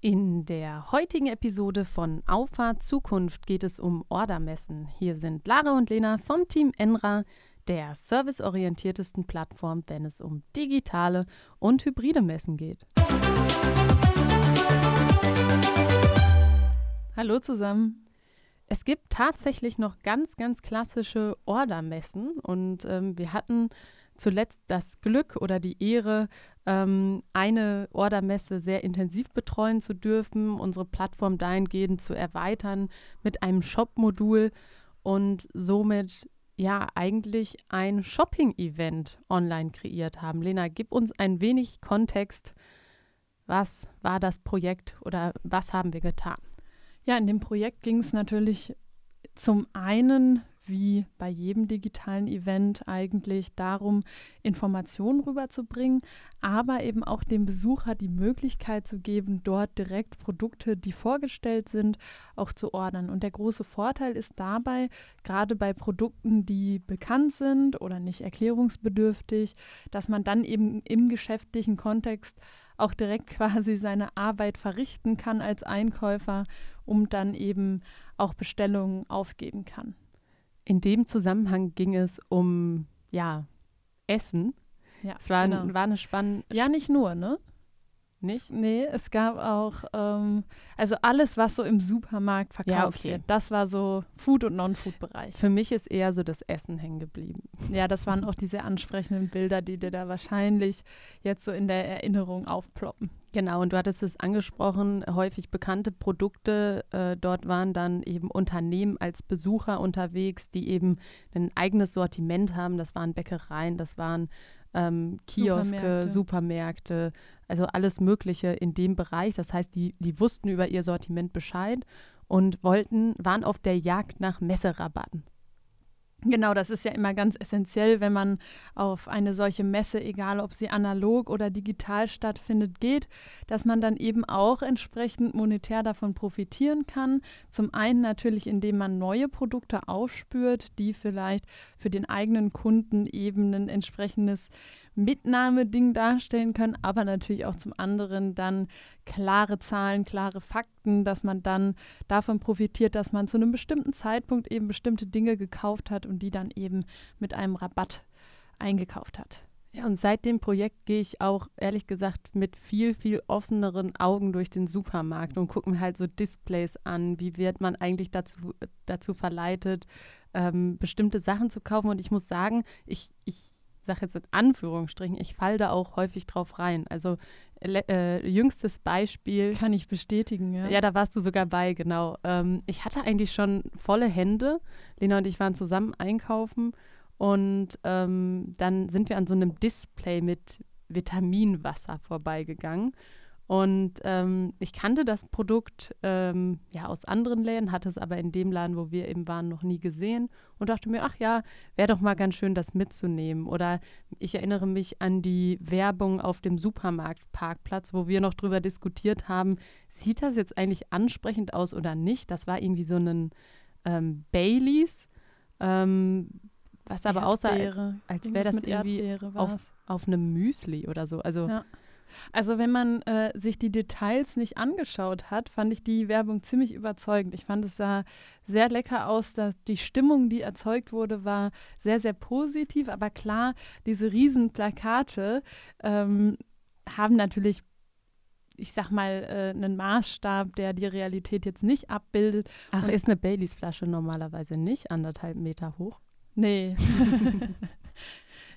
In der heutigen Episode von Auffahrt Zukunft geht es um Ordermessen. Hier sind Lara und Lena vom Team Enra, der serviceorientiertesten Plattform, wenn es um digitale und hybride Messen geht. Hallo zusammen. Es gibt tatsächlich noch ganz, ganz klassische Ordermessen und ähm, wir hatten zuletzt das Glück oder die Ehre, ähm, eine Ordermesse sehr intensiv betreuen zu dürfen, unsere Plattform dahingehend zu erweitern mit einem Shop-Modul und somit ja eigentlich ein Shopping-Event online kreiert haben. Lena, gib uns ein wenig Kontext. Was war das Projekt oder was haben wir getan? Ja, in dem Projekt ging es natürlich zum einen wie bei jedem digitalen Event eigentlich darum, Informationen rüberzubringen, aber eben auch dem Besucher die Möglichkeit zu geben, dort direkt Produkte, die vorgestellt sind, auch zu ordern. Und der große Vorteil ist dabei, gerade bei Produkten, die bekannt sind oder nicht erklärungsbedürftig, dass man dann eben im geschäftlichen Kontext auch direkt quasi seine Arbeit verrichten kann als Einkäufer, um dann eben auch Bestellungen aufgeben kann. In dem Zusammenhang ging es um, ja, Essen. Ja, es war, genau. war eine spannende. Ja, nicht nur, ne? Nicht? Nee, es gab auch, ähm, also alles, was so im Supermarkt verkauft ja, okay. wird. Das war so Food- und Non-Food-Bereich. Für mich ist eher so das Essen hängen geblieben. Ja, das waren auch diese ansprechenden Bilder, die dir da wahrscheinlich jetzt so in der Erinnerung aufploppen. Genau, und du hattest es angesprochen, häufig bekannte Produkte. Äh, dort waren dann eben Unternehmen als Besucher unterwegs, die eben ein eigenes Sortiment haben. Das waren Bäckereien, das waren ähm, Kioske, Supermärkte. Supermärkte, also alles Mögliche in dem Bereich. Das heißt, die, die wussten über ihr Sortiment Bescheid und wollten, waren auf der Jagd nach Messerabatten. Genau, das ist ja immer ganz essentiell, wenn man auf eine solche Messe, egal ob sie analog oder digital stattfindet, geht, dass man dann eben auch entsprechend monetär davon profitieren kann. Zum einen natürlich, indem man neue Produkte aufspürt, die vielleicht für den eigenen Kunden eben ein entsprechendes Mitnahmeding darstellen können, aber natürlich auch zum anderen dann klare Zahlen, klare Fakten, dass man dann davon profitiert, dass man zu einem bestimmten Zeitpunkt eben bestimmte Dinge gekauft hat und die dann eben mit einem Rabatt eingekauft hat. Ja, und seit dem Projekt gehe ich auch ehrlich gesagt mit viel, viel offeneren Augen durch den Supermarkt und gucke mir halt so Displays an. Wie wird man eigentlich dazu, dazu verleitet, ähm, bestimmte Sachen zu kaufen? Und ich muss sagen, ich, ich sage jetzt in Anführungsstrichen, ich falle da auch häufig drauf rein. Also äh, jüngstes Beispiel. Kann ich bestätigen, ja. Ja, da warst du sogar bei, genau. Ähm, ich hatte eigentlich schon volle Hände. Lena und ich waren zusammen einkaufen und ähm, dann sind wir an so einem Display mit Vitaminwasser vorbeigegangen. Und ähm, ich kannte das Produkt ähm, ja aus anderen Läden, hatte es aber in dem Laden, wo wir eben waren, noch nie gesehen und dachte mir, ach ja, wäre doch mal ganz schön, das mitzunehmen. Oder ich erinnere mich an die Werbung auf dem Supermarktparkplatz, wo wir noch drüber diskutiert haben, sieht das jetzt eigentlich ansprechend aus oder nicht? Das war irgendwie so ein ähm, Baileys, ähm, was aber aussah, als wäre das irgendwie auf, auf einem Müsli oder so. Also ja. Also wenn man äh, sich die Details nicht angeschaut hat, fand ich die Werbung ziemlich überzeugend. Ich fand es sah sehr lecker aus, dass die Stimmung, die erzeugt wurde, war sehr, sehr positiv. Aber klar, diese riesen Plakate ähm, haben natürlich ich sag mal, äh, einen Maßstab, der die Realität jetzt nicht abbildet. Ach, ist eine Baileys-Flasche normalerweise nicht anderthalb Meter hoch? Nee.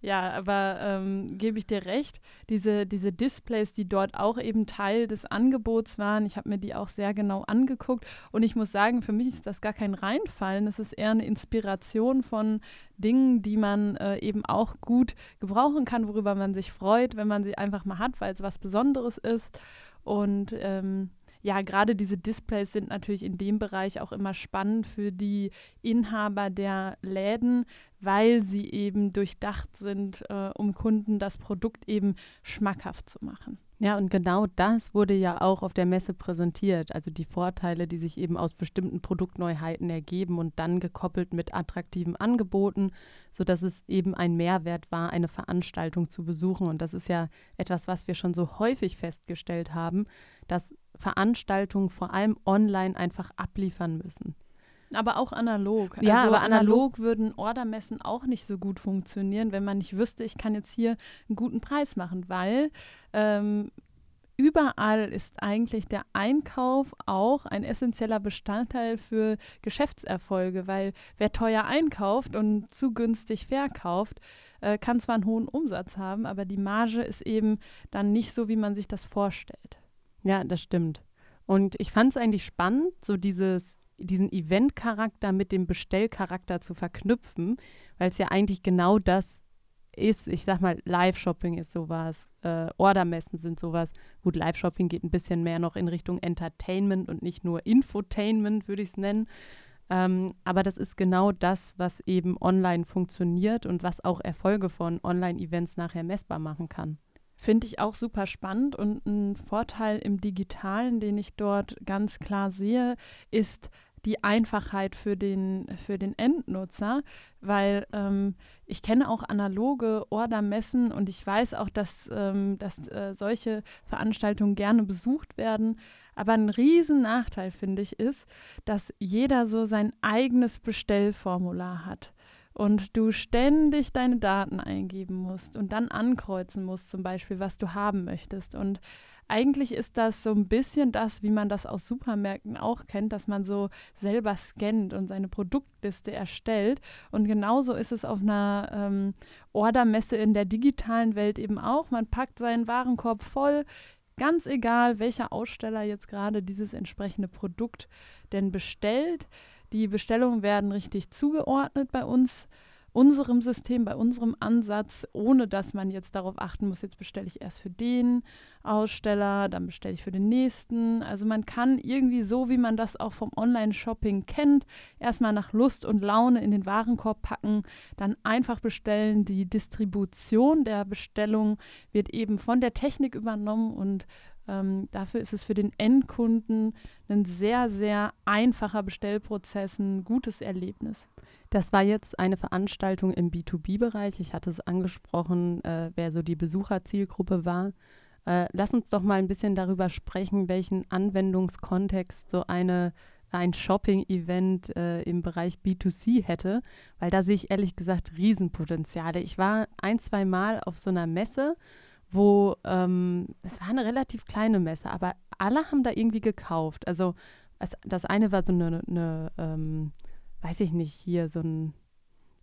Ja, aber ähm, gebe ich dir recht, diese, diese Displays, die dort auch eben Teil des Angebots waren, ich habe mir die auch sehr genau angeguckt. Und ich muss sagen, für mich ist das gar kein Reinfallen, es ist eher eine Inspiration von Dingen, die man äh, eben auch gut gebrauchen kann, worüber man sich freut, wenn man sie einfach mal hat, weil es was Besonderes ist. Und ähm, ja, gerade diese Displays sind natürlich in dem Bereich auch immer spannend für die Inhaber der Läden, weil sie eben durchdacht sind, äh, um Kunden das Produkt eben schmackhaft zu machen. Ja, und genau das wurde ja auch auf der Messe präsentiert. Also die Vorteile, die sich eben aus bestimmten Produktneuheiten ergeben und dann gekoppelt mit attraktiven Angeboten, sodass es eben ein Mehrwert war, eine Veranstaltung zu besuchen. Und das ist ja etwas, was wir schon so häufig festgestellt haben, dass Veranstaltungen vor allem online einfach abliefern müssen. Aber auch analog. Ja, also aber analog, analog würden Ordermessen auch nicht so gut funktionieren, wenn man nicht wüsste, ich kann jetzt hier einen guten Preis machen, weil ähm, überall ist eigentlich der Einkauf auch ein essentieller Bestandteil für Geschäftserfolge, weil wer teuer einkauft und zu günstig verkauft, äh, kann zwar einen hohen Umsatz haben, aber die Marge ist eben dann nicht so, wie man sich das vorstellt. Ja, das stimmt. Und ich fand es eigentlich spannend, so dieses diesen Event-Charakter mit dem Bestellcharakter zu verknüpfen, weil es ja eigentlich genau das ist. Ich sag mal, Live-Shopping ist sowas, äh, Ordermessen sind sowas. Gut, Live-Shopping geht ein bisschen mehr noch in Richtung Entertainment und nicht nur Infotainment, würde ich es nennen. Ähm, aber das ist genau das, was eben online funktioniert und was auch Erfolge von Online-Events nachher messbar machen kann. Finde ich auch super spannend und ein Vorteil im Digitalen, den ich dort ganz klar sehe, ist, die Einfachheit für den, für den Endnutzer, weil ähm, ich kenne auch analoge Ordermessen und ich weiß auch, dass, ähm, dass äh, solche Veranstaltungen gerne besucht werden. Aber ein riesen Nachteil, finde ich, ist, dass jeder so sein eigenes Bestellformular hat und du ständig deine Daten eingeben musst und dann ankreuzen musst, zum Beispiel, was du haben möchtest. Und eigentlich ist das so ein bisschen das, wie man das aus Supermärkten auch kennt, dass man so selber scannt und seine Produktliste erstellt. Und genauso ist es auf einer ähm, Ordermesse in der digitalen Welt eben auch. Man packt seinen Warenkorb voll, ganz egal, welcher Aussteller jetzt gerade dieses entsprechende Produkt denn bestellt. Die Bestellungen werden richtig zugeordnet bei uns unserem System, bei unserem Ansatz, ohne dass man jetzt darauf achten muss, jetzt bestelle ich erst für den Aussteller, dann bestelle ich für den nächsten. Also man kann irgendwie so, wie man das auch vom Online-Shopping kennt, erstmal nach Lust und Laune in den Warenkorb packen, dann einfach bestellen. Die Distribution der Bestellung wird eben von der Technik übernommen und ähm, dafür ist es für den Endkunden ein sehr, sehr einfacher Bestellprozess, ein gutes Erlebnis. Das war jetzt eine Veranstaltung im B2B-Bereich. Ich hatte es angesprochen, äh, wer so die Besucherzielgruppe war. Äh, lass uns doch mal ein bisschen darüber sprechen, welchen Anwendungskontext so eine, ein Shopping-Event äh, im Bereich B2C hätte, weil da sehe ich ehrlich gesagt Riesenpotenziale. Ich war ein, zwei Mal auf so einer Messe, wo ähm, es war eine relativ kleine Messe, aber alle haben da irgendwie gekauft. Also es, das eine war so eine, eine ähm, weiß ich nicht, hier so ein,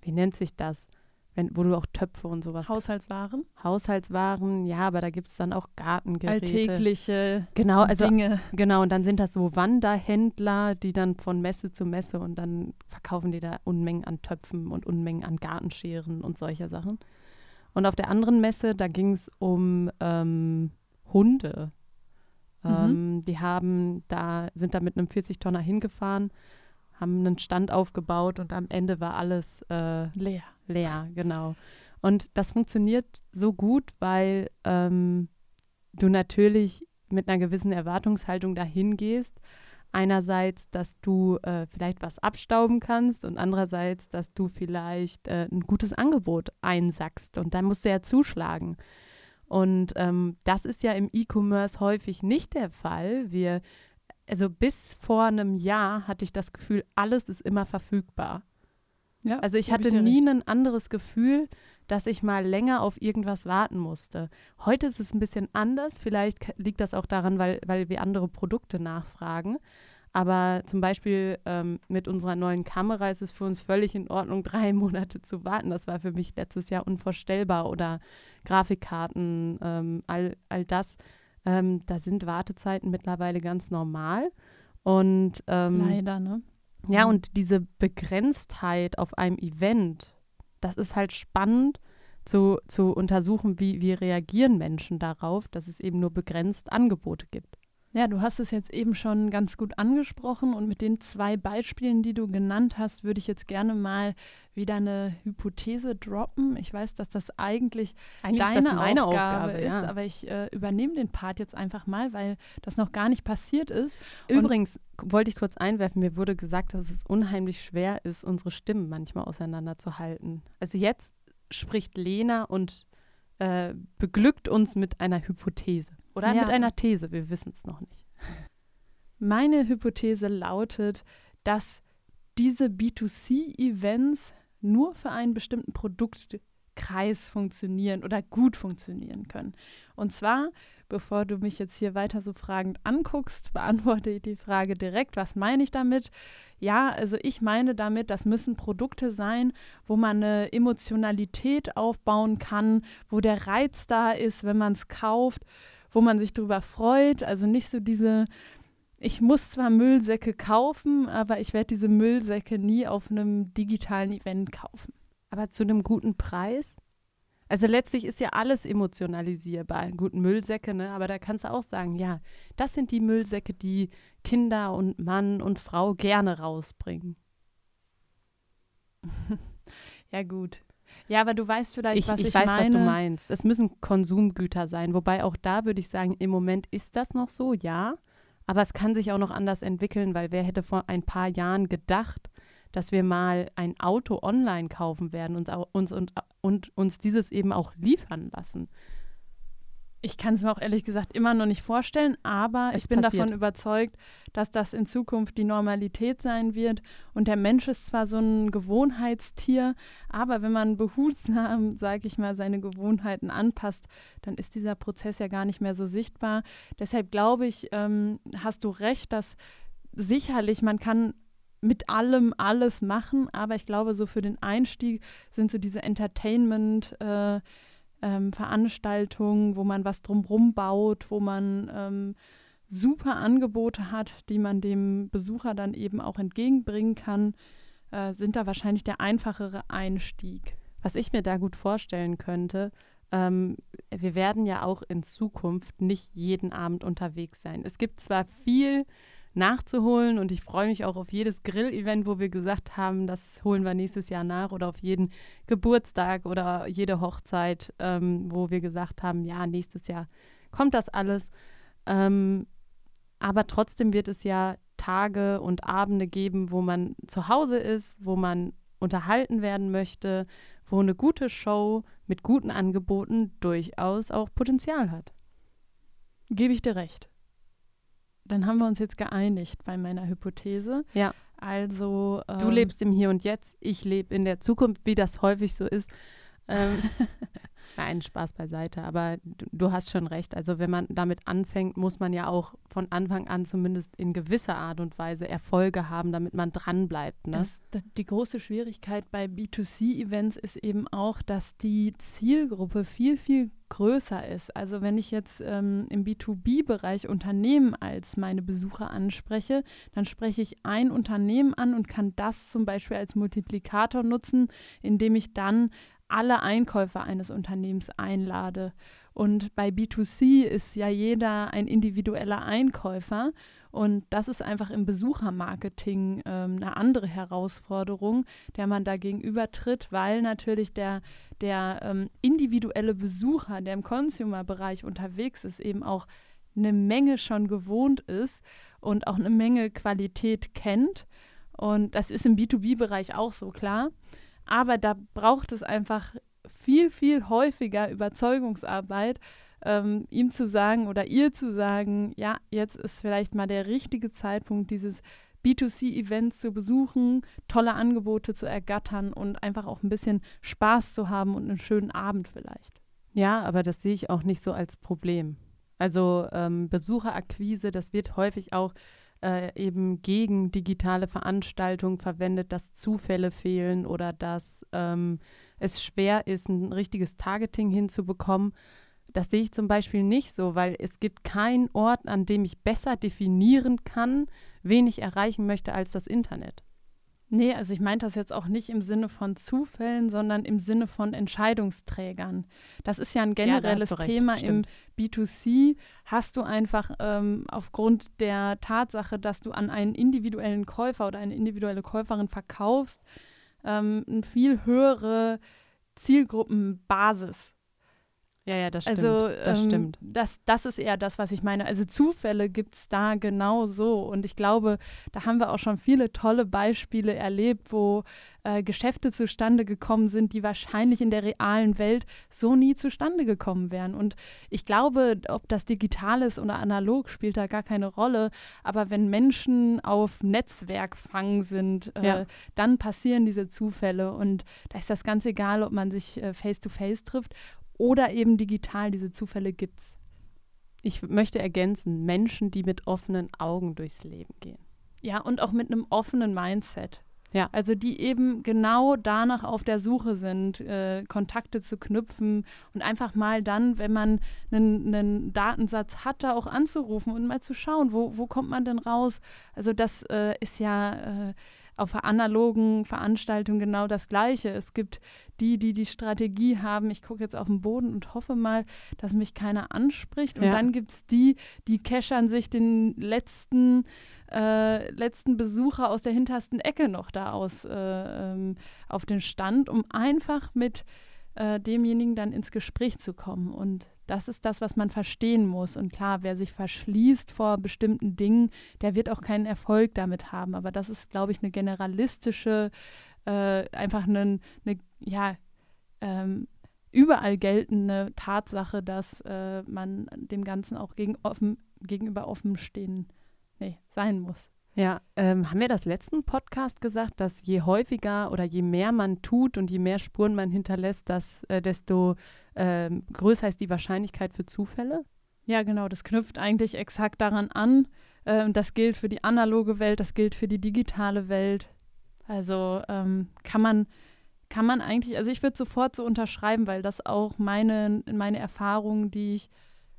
wie nennt sich das? Wenn, wo du auch Töpfe und sowas. Haushaltswaren? Haushaltswaren, ja, aber da gibt es dann auch Gartengeräte. Alltägliche genau, also, Dinge. Genau, und dann sind das so Wanderhändler, die dann von Messe zu Messe und dann verkaufen die da Unmengen an Töpfen und Unmengen an Gartenscheren und solche Sachen. Und auf der anderen Messe, da ging es um ähm, Hunde. Mhm. Ähm, die haben da, sind da mit einem 40-Tonner hingefahren haben einen Stand aufgebaut und am Ende war alles äh, leer. Leer, genau. Und das funktioniert so gut, weil ähm, du natürlich mit einer gewissen Erwartungshaltung dahin gehst. Einerseits, dass du äh, vielleicht was abstauben kannst und andererseits, dass du vielleicht äh, ein gutes Angebot einsackst und dann musst du ja zuschlagen. Und ähm, das ist ja im E-Commerce häufig nicht der Fall. Wir also bis vor einem Jahr hatte ich das Gefühl, alles ist immer verfügbar. Ja, also ich hatte ich nie recht. ein anderes Gefühl, dass ich mal länger auf irgendwas warten musste. Heute ist es ein bisschen anders. Vielleicht liegt das auch daran, weil, weil wir andere Produkte nachfragen. Aber zum Beispiel ähm, mit unserer neuen Kamera ist es für uns völlig in Ordnung, drei Monate zu warten. Das war für mich letztes Jahr unvorstellbar. Oder Grafikkarten, ähm, all, all das ähm, da sind Wartezeiten mittlerweile ganz normal. Und ähm, leider, ne? Ja, mhm. und diese Begrenztheit auf einem Event, das ist halt spannend zu, zu untersuchen, wie, wie reagieren Menschen darauf, dass es eben nur begrenzt Angebote gibt. Ja, du hast es jetzt eben schon ganz gut angesprochen und mit den zwei Beispielen, die du genannt hast, würde ich jetzt gerne mal wieder eine Hypothese droppen. Ich weiß, dass das eigentlich, eigentlich deine ist meine Aufgabe, Aufgabe ist, ja. aber ich äh, übernehme den Part jetzt einfach mal, weil das noch gar nicht passiert ist. Übrigens und wollte ich kurz einwerfen, mir wurde gesagt, dass es unheimlich schwer ist, unsere Stimmen manchmal auseinanderzuhalten. Also jetzt spricht Lena und äh, beglückt uns mit einer Hypothese. Oder ja. mit einer These, wir wissen es noch nicht. Meine Hypothese lautet, dass diese B2C-Events nur für einen bestimmten Produktkreis funktionieren oder gut funktionieren können. Und zwar, bevor du mich jetzt hier weiter so fragend anguckst, beantworte ich die Frage direkt, was meine ich damit? Ja, also ich meine damit, das müssen Produkte sein, wo man eine Emotionalität aufbauen kann, wo der Reiz da ist, wenn man es kauft wo man sich drüber freut. Also nicht so diese, ich muss zwar Müllsäcke kaufen, aber ich werde diese Müllsäcke nie auf einem digitalen Event kaufen. Aber zu einem guten Preis? Also letztlich ist ja alles emotionalisierbar. Guten Müllsäcke, ne? Aber da kannst du auch sagen, ja, das sind die Müllsäcke, die Kinder und Mann und Frau gerne rausbringen. ja, gut. Ja, aber du weißt vielleicht, ich, was ich, ich weiß, meine. was du meinst. Es müssen Konsumgüter sein. Wobei auch da würde ich sagen, im Moment ist das noch so, ja. Aber es kann sich auch noch anders entwickeln, weil wer hätte vor ein paar Jahren gedacht, dass wir mal ein Auto online kaufen werden und uns, und, und uns dieses eben auch liefern lassen. Ich kann es mir auch ehrlich gesagt immer noch nicht vorstellen, aber es ich bin passiert. davon überzeugt, dass das in Zukunft die Normalität sein wird. Und der Mensch ist zwar so ein Gewohnheitstier, aber wenn man behutsam, sage ich mal, seine Gewohnheiten anpasst, dann ist dieser Prozess ja gar nicht mehr so sichtbar. Deshalb glaube ich, ähm, hast du recht, dass sicherlich man kann mit allem alles machen, aber ich glaube, so für den Einstieg sind so diese Entertainment- äh, ähm, Veranstaltungen, wo man was drumherum baut, wo man ähm, super Angebote hat, die man dem Besucher dann eben auch entgegenbringen kann, äh, sind da wahrscheinlich der einfachere Einstieg. Was ich mir da gut vorstellen könnte, ähm, wir werden ja auch in Zukunft nicht jeden Abend unterwegs sein. Es gibt zwar viel nachzuholen. Und ich freue mich auch auf jedes Grill-Event, wo wir gesagt haben, das holen wir nächstes Jahr nach oder auf jeden Geburtstag oder jede Hochzeit, ähm, wo wir gesagt haben, ja, nächstes Jahr kommt das alles. Ähm, aber trotzdem wird es ja Tage und Abende geben, wo man zu Hause ist, wo man unterhalten werden möchte, wo eine gute Show mit guten Angeboten durchaus auch Potenzial hat. Gebe ich dir recht dann haben wir uns jetzt geeinigt bei meiner Hypothese. Ja. Also. Ähm, du lebst im Hier und Jetzt, ich lebe in der Zukunft, wie das häufig so ist. Ähm, Nein, Spaß beiseite, aber du, du, hast schon recht. Also wenn man damit anfängt, muss man ja auch von Anfang an zumindest in gewisser Art und Weise Erfolge haben, damit man dranbleibt. Ne? Das, das, die große Schwierigkeit bei B2C-Events ist eben auch, dass die Zielgruppe viel, viel größer ist. Also wenn ich jetzt ähm, im B2B-Bereich Unternehmen als meine Besucher anspreche, dann spreche ich ein Unternehmen an und kann das zum Beispiel als Multiplikator nutzen, indem ich dann alle Einkäufer eines Unternehmens einlade. Und bei B2C ist ja jeder ein individueller Einkäufer. Und das ist einfach im Besuchermarketing ähm, eine andere Herausforderung, der man da gegenübertritt, weil natürlich der, der ähm, individuelle Besucher, der im Consumer-Bereich unterwegs ist, eben auch eine Menge schon gewohnt ist und auch eine Menge Qualität kennt. Und das ist im B2B-Bereich auch so klar. Aber da braucht es einfach viel, viel häufiger Überzeugungsarbeit, ähm, ihm zu sagen oder ihr zu sagen, ja, jetzt ist vielleicht mal der richtige Zeitpunkt, dieses B2C-Event zu besuchen, tolle Angebote zu ergattern und einfach auch ein bisschen Spaß zu haben und einen schönen Abend vielleicht. Ja, aber das sehe ich auch nicht so als Problem. Also ähm, Besucherakquise, das wird häufig auch äh, eben gegen digitale Veranstaltungen verwendet, dass Zufälle fehlen oder dass ähm, es schwer ist, ein richtiges Targeting hinzubekommen. Das sehe ich zum Beispiel nicht so, weil es gibt keinen Ort, an dem ich besser definieren kann, wen ich erreichen möchte, als das Internet. Nee, also ich meinte das jetzt auch nicht im Sinne von Zufällen, sondern im Sinne von Entscheidungsträgern. Das ist ja ein generelles ja, Thema Stimmt. im B2C. Hast du einfach ähm, aufgrund der Tatsache, dass du an einen individuellen Käufer oder eine individuelle Käuferin verkaufst, ähm, eine viel höhere Zielgruppenbasis. Ja, ja, das also, stimmt. Also, das, ähm, stimmt. Das, das ist eher das, was ich meine. Also Zufälle gibt es da genau so. Und ich glaube, da haben wir auch schon viele tolle Beispiele erlebt, wo äh, Geschäfte zustande gekommen sind, die wahrscheinlich in der realen Welt so nie zustande gekommen wären. Und ich glaube, ob das digital ist oder analog, spielt da gar keine Rolle. Aber wenn Menschen auf Netzwerkfang sind, äh, ja. dann passieren diese Zufälle. Und da ist das ganz egal, ob man sich äh, face-to-face -face trifft oder eben digital. Diese Zufälle gibt es. Ich möchte ergänzen, Menschen, die mit offenen Augen durchs Leben gehen. Ja, und auch mit einem offenen Mindset. Ja. Also die eben genau danach auf der Suche sind, äh, Kontakte zu knüpfen und einfach mal dann, wenn man einen, einen, Datensatz hat, da auch anzurufen und mal zu schauen, wo, wo kommt man denn raus. Also das äh, ist ja äh, auf analogen Veranstaltung genau das Gleiche. Es gibt die, die die Strategie haben, ich gucke jetzt auf den Boden und hoffe mal, dass mich keiner anspricht. Und ja. dann gibt es die, die keschern sich den letzten, äh, letzten Besucher aus der hintersten Ecke noch da aus äh, ähm, auf den Stand, um einfach mit äh, demjenigen dann ins Gespräch zu kommen. Und das ist das, was man verstehen muss. Und klar, wer sich verschließt vor bestimmten Dingen, der wird auch keinen Erfolg damit haben. Aber das ist, glaube ich, eine generalistische, äh, einfach eine, eine ja, ähm, überall geltende Tatsache, dass äh, man dem Ganzen auch gegen offen, gegenüber offen stehen nee, sein muss. Ja, ähm, haben wir das letzten Podcast gesagt, dass je häufiger oder je mehr man tut und je mehr Spuren man hinterlässt, dass, äh, desto äh, größer ist die Wahrscheinlichkeit für Zufälle? Ja, genau, das knüpft eigentlich exakt daran an. Ähm, das gilt für die analoge Welt, das gilt für die digitale Welt. Also ähm, kann man kann man eigentlich, also ich würde sofort so unterschreiben, weil das auch meine, meine Erfahrungen, die ich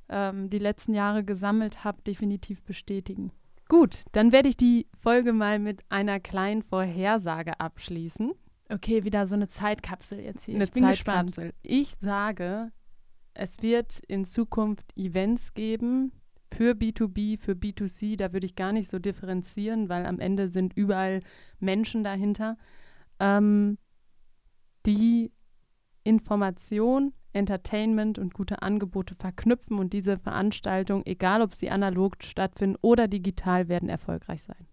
ähm, die letzten Jahre gesammelt habe, definitiv bestätigen. Gut, dann werde ich die Folge mal mit einer kleinen Vorhersage abschließen. Okay, wieder so eine Zeitkapsel jetzt hier. Eine ich Zeitkapsel. Ich sage, es wird in Zukunft Events geben für B2B, für B2C. Da würde ich gar nicht so differenzieren, weil am Ende sind überall Menschen dahinter, ähm, die Information Entertainment und gute Angebote verknüpfen und diese Veranstaltungen, egal ob sie analog stattfinden oder digital, werden erfolgreich sein.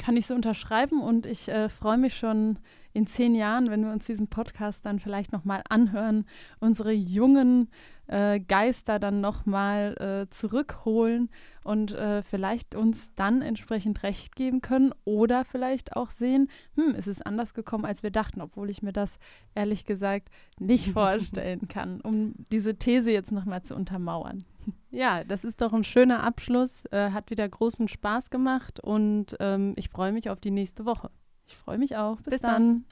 Kann ich so unterschreiben und ich äh, freue mich schon in zehn Jahren, wenn wir uns diesen Podcast dann vielleicht nochmal anhören, unsere jungen äh, Geister dann nochmal äh, zurückholen und äh, vielleicht uns dann entsprechend recht geben können oder vielleicht auch sehen, hm, es ist anders gekommen, als wir dachten, obwohl ich mir das ehrlich gesagt nicht vorstellen kann, um diese These jetzt nochmal zu untermauern. Ja, das ist doch ein schöner Abschluss. Äh, hat wieder großen Spaß gemacht und ähm, ich freue mich auf die nächste Woche. Ich freue mich auch. Bis, Bis dann. dann.